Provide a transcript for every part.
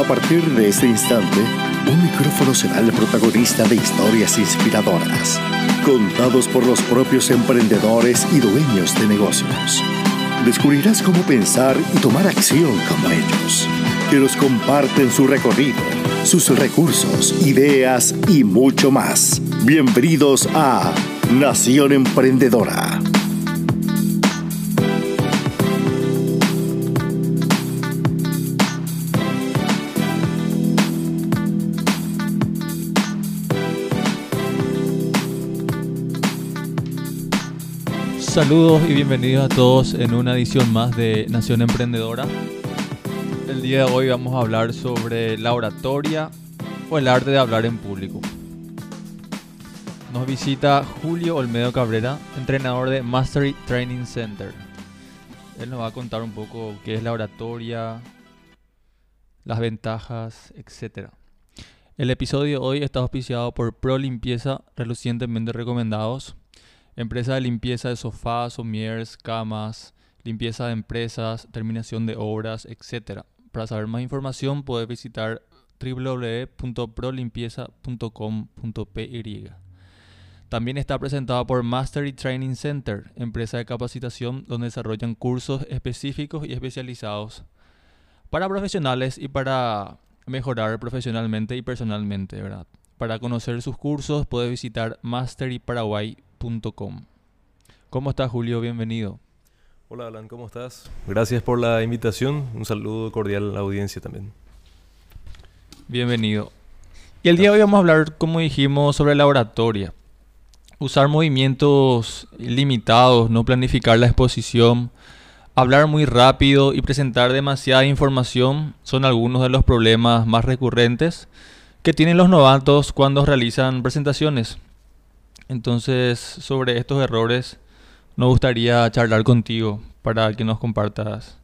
A partir de este instante, un micrófono será el protagonista de historias inspiradoras, contados por los propios emprendedores y dueños de negocios. Descubrirás cómo pensar y tomar acción como ellos, que nos comparten su recorrido, sus recursos, ideas y mucho más. Bienvenidos a Nación Emprendedora. Saludos y bienvenidos a todos en una edición más de Nación Emprendedora. El día de hoy vamos a hablar sobre la oratoria o el arte de hablar en público. Nos visita Julio Olmedo Cabrera, entrenador de Mastery Training Center. Él nos va a contar un poco qué es la oratoria, las ventajas, etc. El episodio de hoy está auspiciado por Pro Limpieza, relucientemente recomendados Empresa de limpieza de sofás, sommiers, camas, limpieza de empresas, terminación de obras, etc. Para saber más información puedes visitar www.prolimpieza.com.py. También está presentado por Mastery Training Center, empresa de capacitación donde desarrollan cursos específicos y especializados para profesionales y para mejorar profesionalmente y personalmente, ¿verdad? Para conocer sus cursos puedes visitar masteryparaguay.com ¿Cómo estás, Julio? Bienvenido. Hola, Alan, ¿cómo estás? Gracias por la invitación. Un saludo cordial a la audiencia también. Bienvenido. Y el día de hoy vamos a hablar, como dijimos, sobre la oratoria. Usar movimientos limitados, no planificar la exposición, hablar muy rápido y presentar demasiada información son algunos de los problemas más recurrentes que tienen los novatos cuando realizan presentaciones. Entonces, sobre estos errores, nos gustaría charlar contigo para que nos compartas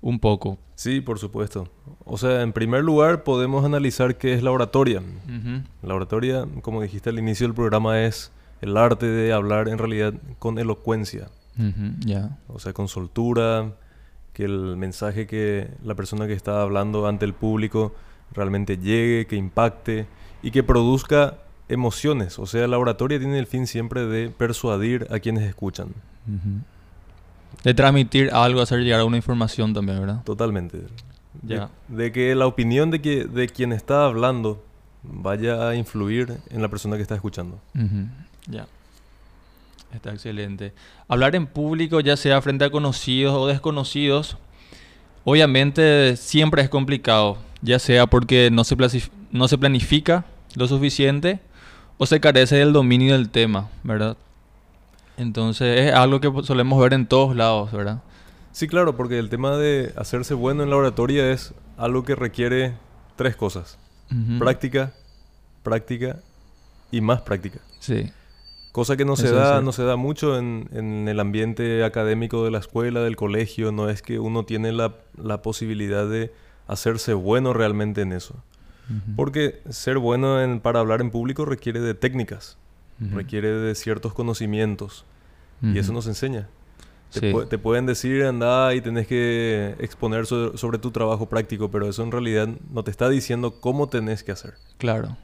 un poco. Sí, por supuesto. O sea, en primer lugar podemos analizar qué es la oratoria. La oratoria, como dijiste al inicio del programa, es el arte de hablar en realidad con elocuencia. Ya. O sea, con soltura, que el mensaje que la persona que está hablando ante el público realmente llegue, que impacte y que produzca emociones. O sea, la oratoria tiene el fin siempre de persuadir a quienes escuchan. De transmitir algo, hacer llegar una información también, ¿verdad? Totalmente. Ya. De, que la opinión de, que, de quien está hablando vaya a influir en la persona que está escuchando. Ya. Está excelente. Hablar en público, ya sea frente a conocidos o desconocidos, obviamente siempre es complicado, ya sea porque no se, no se planifica lo suficiente o se carece del dominio del tema, ¿verdad? Entonces es algo que solemos ver en todos lados, ¿verdad? Sí, claro, porque el tema de hacerse bueno en la oratoria es algo que requiere tres cosas. Práctica, práctica y más práctica. Sí. Cosa que no se da, no se da mucho en, en, el ambiente académico de la escuela, del colegio. No es que uno tiene la, la posibilidad de hacerse bueno realmente en eso. Porque ser bueno en, para hablar en público requiere de técnicas, requiere de ciertos conocimientos. Y eso nos enseña. Te, pueden decir, anda y tenés que exponer sobre, tu trabajo práctico, pero eso en realidad no te está diciendo cómo tenés que hacer. Claro.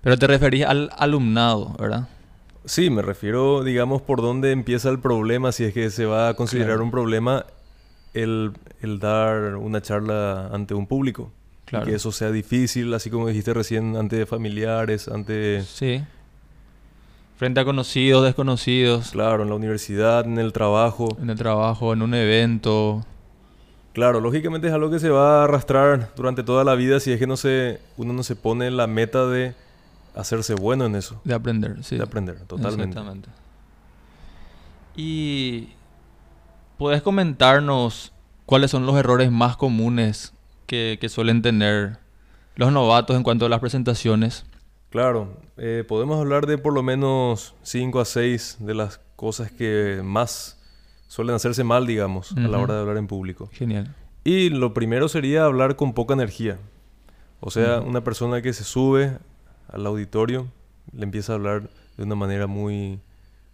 Pero te referís al alumnado, ¿verdad? Sí, me refiero, digamos, por dónde empieza el problema, si es que se va a considerar un problema el, el dar una charla ante un público. Que eso sea difícil, así como dijiste recién, ante familiares, ante... Sí. Frente a conocidos, desconocidos. Claro, en la universidad, en el trabajo. En el trabajo, en un evento. Claro, lógicamente es algo que se va a arrastrar durante toda la vida si es que no se, uno no se pone la meta de hacerse bueno en eso. De aprender, sí. De aprender, totalmente. Exactamente. Y puedes comentarnos cuáles son los errores más comunes que, suelen tener los novatos en cuanto a las presentaciones? Claro, eh, podemos hablar de por lo menos 5 a 6 de las cosas que más suelen hacerse mal, digamos, a la hora de hablar en público. Genial. Y lo primero sería hablar con poca energía. O sea, una persona que se sube al auditorio le empieza a hablar de una manera muy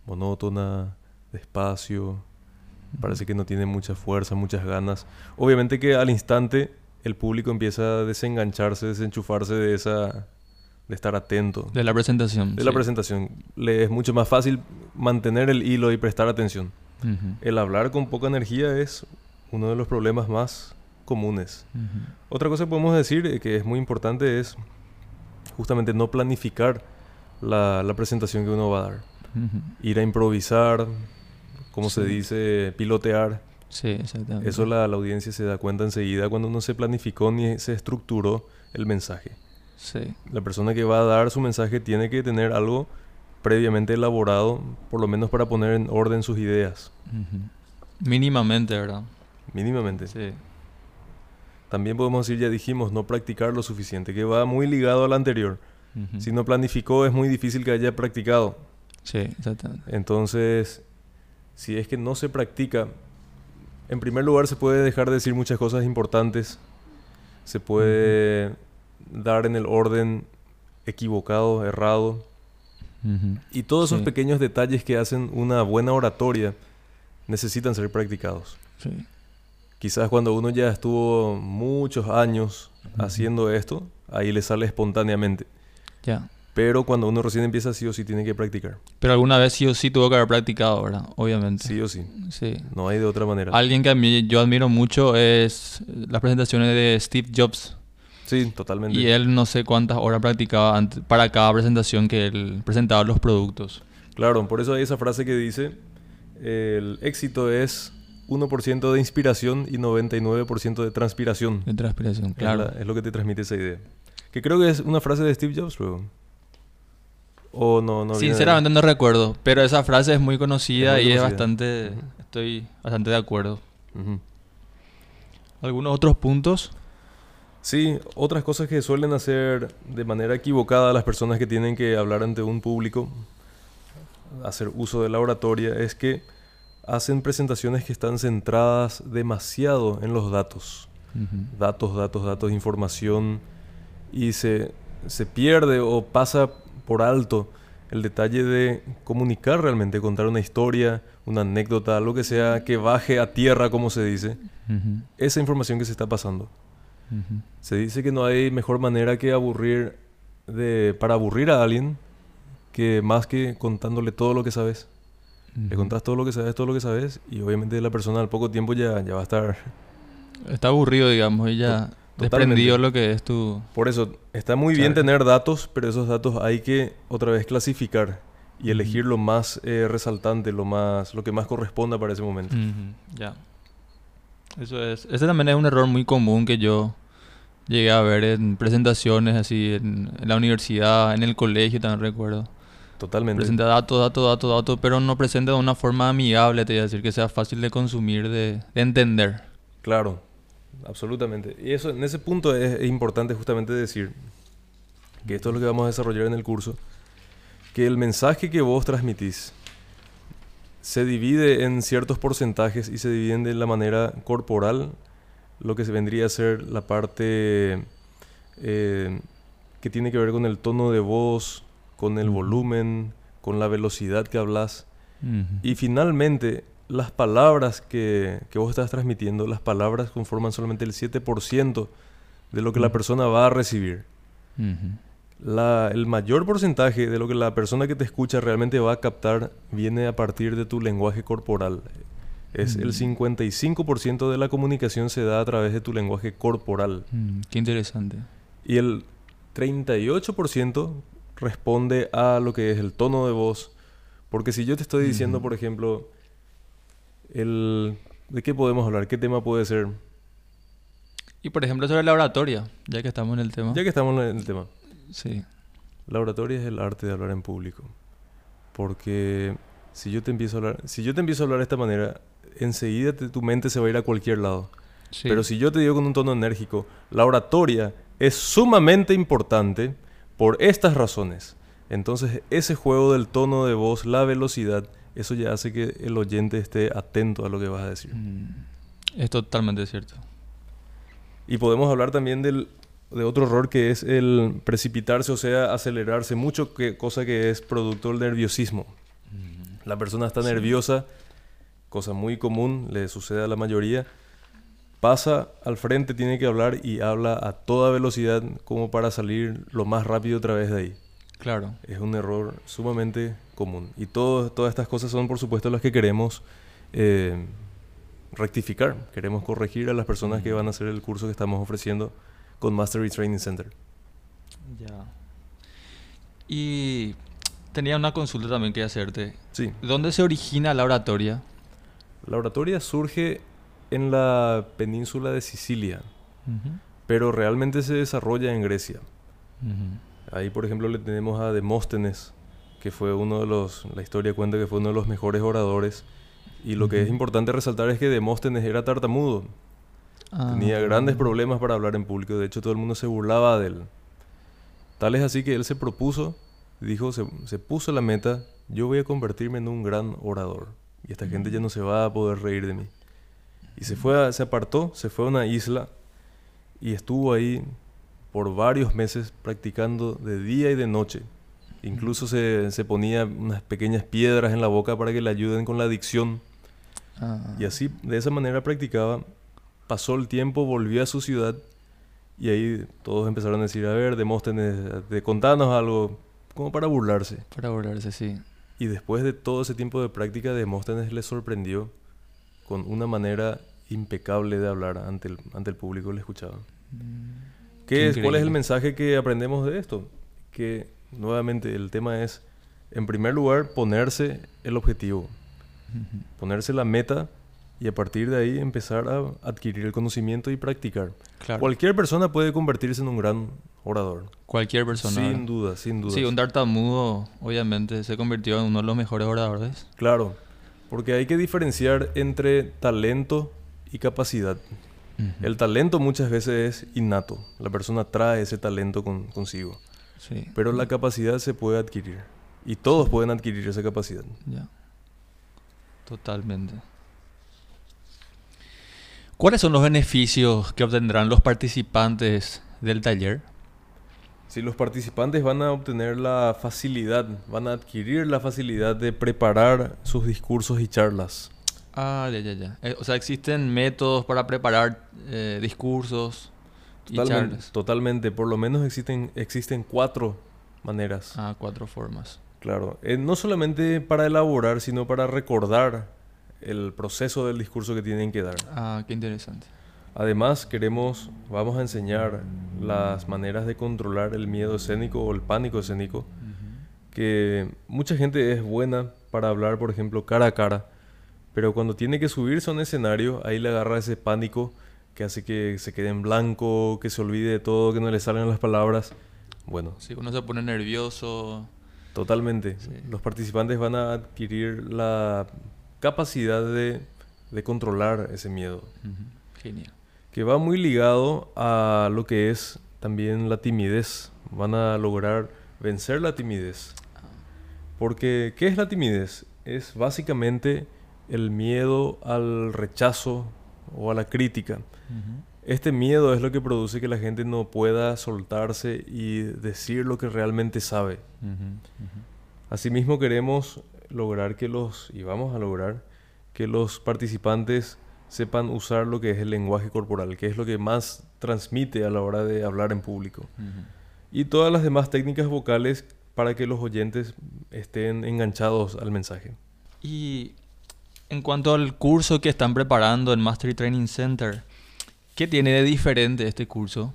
monótona, despacio, parece que no tiene mucha fuerza, muchas ganas. Obviamente que al instante el público empieza a desengancharse, desenchufarse de esa de estar atento. De la presentación. De la presentación. Le es mucho más fácil mantener el hilo y prestar atención. El hablar con poca energía es uno de los problemas más comunes. Otra cosa que podemos decir eh, que es muy importante es justamente no planificar la, presentación que uno va a dar. Ir a improvisar, como se dice, pilotear. Sí, exactamente. Eso la, la, audiencia se da cuenta enseguida cuando no se planificó ni se estructuró el mensaje. Sí. La persona que va a dar su mensaje tiene que tener algo previamente elaborado, por lo menos para poner en orden sus ideas. Mínimamente, ¿verdad? Mínimamente. Sí. También podemos decir, ya dijimos, no practicar lo suficiente, que va muy ligado al anterior. Si no planificó, es muy difícil que haya practicado. Sí, exactamente. Entonces, si es que no se practica, en primer lugar se puede dejar de decir muchas cosas importantes, se puede dar en el orden equivocado, errado, y todos esos pequeños detalles que hacen una buena oratoria necesitan ser practicados. Sí. Quizás cuando uno ya estuvo muchos años haciendo esto, ahí le sale espontáneamente. Ya. Pero cuando uno recién empieza, sí o sí tiene que practicar. Pero alguna vez sí o sí tuvo que haber practicado, ¿verdad? Obviamente. Sí o sí. Sí. No hay de otra manera. Alguien que a mí yo admiro mucho es las presentaciones de Steve Jobs. Sí, totalmente. Y él no sé cuántas horas practicaba para cada presentación que él presentaba los productos. Claro, por eso hay esa frase que dice, el éxito es 1% de inspiración y 99% de transpiración. De transpiración, claro. Es, lo que te transmite esa idea. Que creo que es una frase de Steve Jobs, luego. O no, no Sinceramente no recuerdo, pero esa frase es muy conocida y es bastante... Estoy bastante de acuerdo. ¿Algunos otros puntos? Sí, otras cosas que suelen hacer de manera equivocada las personas que tienen que hablar ante un público, hacer uso de la oratoria, es que hacen presentaciones que están centradas demasiado en los datos. Datos, datos, datos, información. Y se, se pierde o pasa por alto el detalle de comunicar realmente, contar una historia, una anécdota, algo que sea que baje a tierra, como se dice, esa información que se está pasando. Se dice que no hay mejor manera que aburrir de, para aburrir a alguien que más que contándole todo lo que sabes. Le contás todo lo que sabes, todo lo que sabes, y obviamente la persona al poco tiempo ya, ya va a estar... Está aburrido, digamos, y ya desprendido lo que es tu... Por eso, está muy bien tener datos, pero esos datos hay que otra vez clasificar y elegir lo más eh, resaltante, lo más lo que más corresponda para ese momento. Ya. Eso es. Ese también es un error muy común que yo llegué a ver en presentaciones así en, en la universidad, en el colegio, también recuerdo. Totalmente. Presenta datos, datos, datos, datos, pero no presenta de una forma amigable, te voy a decir, que sea fácil de consumir, de, entender. Claro, absolutamente. Y eso, en ese punto es, importante justamente decir que esto es lo que vamos a desarrollar en el curso, que el mensaje que vos transmitís se divide en ciertos porcentajes y se divide de la manera corporal, lo que se vendría a ser la parte eh, que tiene que ver con el tono de voz, con el volumen, con la velocidad que hablas. Y finalmente, las palabras que, vos estás transmitiendo, las palabras conforman solamente el 7% de lo que la persona va a recibir. el mayor porcentaje de lo que la persona que te escucha realmente va a captar viene a partir de tu lenguaje corporal. Es el 55% de la comunicación se da a través de tu lenguaje corporal. qué interesante. Y el 38% responde a lo que es el tono de voz. Porque si yo te estoy diciendo, por ejemplo, el, ¿de qué podemos hablar? ¿Qué tema puede ser? Y por ejemplo sobre la oratoria, ya que estamos en el tema. Ya que estamos en el tema. Sí. La oratoria es el arte de hablar en público. Porque si yo te empiezo a hablar, si yo te empiezo a hablar de esta manera, enseguida tu mente se va a ir a cualquier lado. Pero si yo te digo con un tono enérgico, la oratoria es sumamente importante por estas razones. Entonces, ese juego del tono de voz, la velocidad, eso ya hace que el oyente esté atento a lo que vas a decir. Mm, es totalmente cierto. Y podemos hablar también del, de otro error que es el precipitarse, o sea, acelerarse mucho, que, cosa que es producto del nerviosismo. Mm. La persona está nerviosa, cosa muy común, le sucede a la mayoría, pasa al frente, tiene que hablar y habla a toda velocidad como para salir lo más rápido otra vez de ahí. Claro. Es un error sumamente común. Y todo, todas estas cosas son, por supuesto, las que queremos eh, rectificar. Queremos corregir a las personas que van a hacer el curso que estamos ofreciendo con Mastery Training Center. Ya. Y tenía una consulta también que hacerte. Sí. ¿Dónde se origina la oratoria? La oratoria surge en la península de Sicilia, pero realmente se desarrolla en Grecia. Ahí, por ejemplo, le tenemos a Demóstenes, que fue uno de los, la historia cuenta que fue uno de los mejores oradores. Y lo que es importante resaltar es que Demóstenes era tartamudo. Tenía ah. grandes problemas para hablar en público. De hecho, todo el mundo se burlaba de él. Tal es así que él se propuso, dijo, se, se puso la meta, yo voy a convertirme en un gran orador. Y esta gente ya no se va a poder reír de mí. Y se fue, se apartó, se fue a una isla y estuvo ahí por varios meses practicando de día y de noche. Incluso se, se ponía unas pequeñas piedras en la boca para que le ayuden con la adicción. Ah. Y así, de esa manera practicaba. Pasó el tiempo, volvió a su ciudad y ahí todos empezaron a decir, a ver, Demóstenes, de contanos algo, como para burlarse. Para burlarse, sí. Y después de todo ese tiempo de práctica, Demóstenes le sorprendió con una manera impecable de hablar ante el, ante el público le escuchaba. Mm, ¿Qué es, ¿Cuál es el mensaje que aprendemos de esto? Que nuevamente el tema es, en primer lugar, ponerse el objetivo, ponerse la meta y a partir de ahí empezar a adquirir el conocimiento y practicar. Cualquier persona puede convertirse en un gran orador. Cualquier persona. Sin duda, sin duda. Sí, un tartamudo obviamente se convirtió en uno de los mejores oradores. Claro, porque hay que diferenciar entre talento y capacidad. El talento muchas veces es innato. La persona trae ese talento consigo. Sí. Pero la capacidad se puede adquirir. Y todos pueden adquirir esa capacidad. Ya. Totalmente. ¿Cuáles son los beneficios que obtendrán los participantes del taller? Si los participantes van a obtener la facilidad, van a adquirir la facilidad de preparar sus discursos y charlas. Ah, ya, ya, ya. Eh, o sea, existen métodos para preparar eh, discursos y. Totalmente. Por lo menos existen, existen cuatro maneras. Ah, cuatro formas. Claro. Eh, no solamente para elaborar, sino para recordar el proceso del discurso que tienen que dar. Ah, qué interesante. Además, queremos, vamos a enseñar las maneras de controlar el miedo escénico o el pánico escénico, que mucha gente es buena para hablar, por ejemplo, cara a cara, pero cuando tiene que subirse a un escenario, ahí le agarra ese pánico que hace que se quede en blanco, que se olvide de todo, que no le salgan las palabras. Bueno. Si uno se pone nervioso. Totalmente. Los participantes van a adquirir la capacidad de, controlar ese miedo. Genial. Que va muy ligado a lo que es también la timidez. Van a lograr vencer la timidez. Ah. Porque, ¿qué es la timidez? Es básicamente el miedo al rechazo o a la crítica. Este miedo es lo que produce que la gente no pueda soltarse y decir lo que realmente sabe. Asimismo queremos lograr que los, y vamos a lograr, que los participantes sepan usar lo que es el lenguaje corporal, que es lo que más transmite a la hora de hablar en público. Y todas las demás técnicas vocales para que los oyentes estén enganchados al mensaje. Y en cuanto al curso que están preparando en Mastery Training Center, ¿qué tiene de diferente este curso?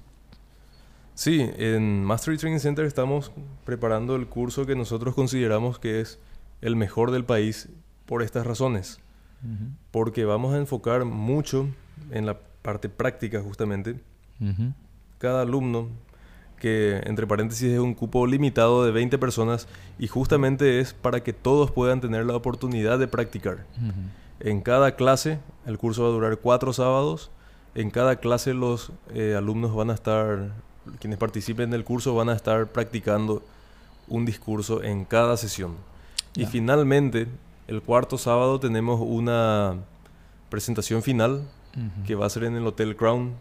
Sí, en Mastery Training Center estamos preparando el curso que nosotros consideramos que es el mejor del país por estas razones. Porque vamos a enfocar mucho en la parte práctica justamente. Cada alumno, que entre paréntesis es un cupo limitado de 20 personas y justamente es para que todos puedan tener la oportunidad de practicar. En cada clase, el curso va a durar cuatro sábados, en cada clase los eh, alumnos van a estar, quienes participen del curso van a estar practicando un discurso en cada sesión. Y finalmente, el cuarto sábado tenemos una presentación final que va a ser en el Hotel Crown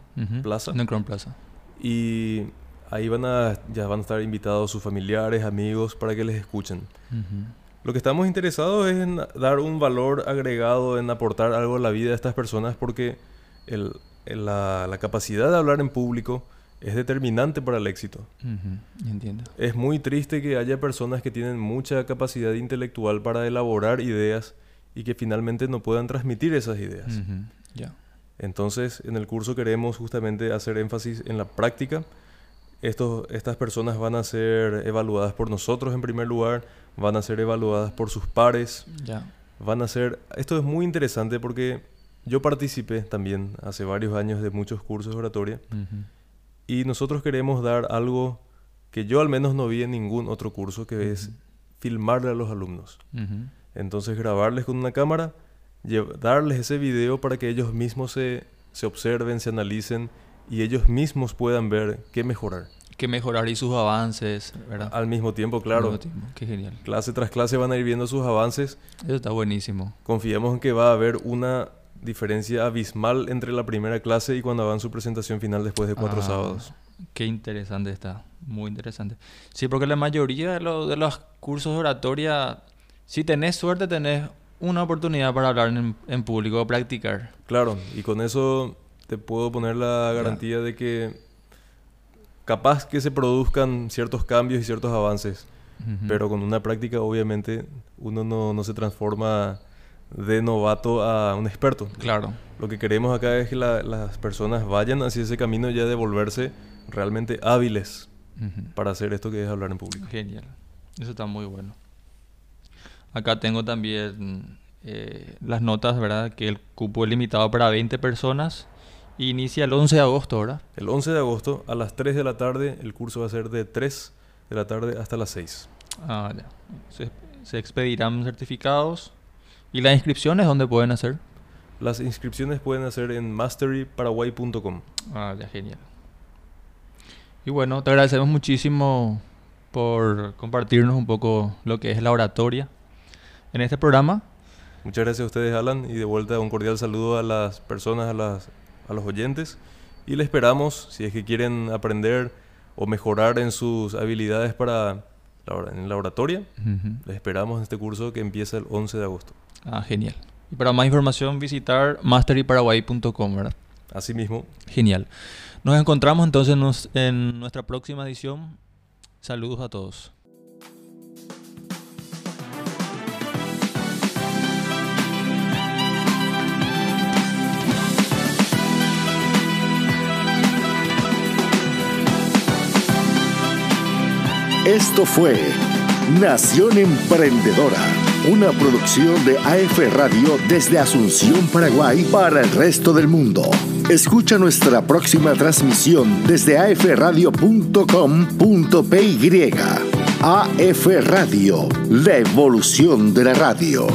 Plaza. En el Crown Plaza. Y ahí van a, ya van a estar invitados sus familiares, amigos, para que les escuchen. Lo que estamos interesados es en dar un valor agregado, en aportar algo a la vida de estas personas, porque el la, capacidad de hablar en público es determinante para el éxito. Entiendo. Es muy triste que haya personas que tienen mucha capacidad intelectual para elaborar ideas y que finalmente no puedan transmitir esas ideas. Entonces, en el curso queremos justamente hacer énfasis en la práctica. Estos, estas personas van a ser evaluadas por nosotros en primer lugar, van a ser evaluadas por sus pares. Van a ser... Esto es muy interesante porque yo participé también hace varios años de muchos cursos de oratoria y nosotros queremos dar algo que yo al menos no vi en ningún otro curso, que es filmarle a los alumnos. Entonces grabarles con una cámara, darles ese video para que ellos mismos se, se observen, se analicen y ellos mismos puedan ver qué mejorar. Qué mejorar y sus avances, ¿verdad? Al mismo tiempo, claro. Al mismo tiempo. Qué genial. Clase tras clase van a ir viendo sus avances. Eso está buenísimo. Confiamos en que va a haber una diferencia abismal entre la primera clase y cuando hagan su presentación final después de cuatro ah, sábados. Qué interesante está, muy interesante. Sí, porque la mayoría de, de los cursos de oratoria, si tenés suerte, tenés una oportunidad para hablar en, público o practicar. Claro, y con eso te puedo poner la garantía de que capaz que se produzcan ciertos cambios y ciertos avances, pero con una práctica obviamente uno no, no se transforma de novato a un experto. Claro. Lo que queremos acá es que las personas vayan hacia ese camino ya de volverse realmente hábiles para hacer esto que es hablar en público. Genial. Eso está muy bueno. Acá tengo también eh, las notas, ¿verdad? Que el cupo es limitado para 20 personas. Inicia el 11 de agosto, ¿verdad? El 11 de agosto a las 3 de la tarde. El curso va a ser de 3 de la tarde hasta las 6. Ah, ya. Se, se expedirán certificados ¿Y las inscripciones dónde pueden hacer? Las inscripciones pueden hacer en masteryparaguay.com. Ah, ya, genial. Y bueno, te agradecemos muchísimo por compartirnos un poco lo que es la oratoria en este programa. Muchas gracias a ustedes, Alan, y de vuelta un cordial saludo a las personas, a, las, a los oyentes. Y le esperamos, si es que quieren aprender o mejorar en sus habilidades para la, en la oratoria, les esperamos en este curso que empieza el 11 de agosto. Ah, genial. Y para más información visitar masteryparaguay.com, ¿verdad? Así mismo. Genial. Nos encontramos entonces en nuestra próxima edición. Saludos a todos. Esto fue Nación Emprendedora una producción de AF Radio desde Asunción, Paraguay, para el resto del mundo. Escucha nuestra próxima transmisión desde afradio.com.py. AF Radio, la evolución de la radio.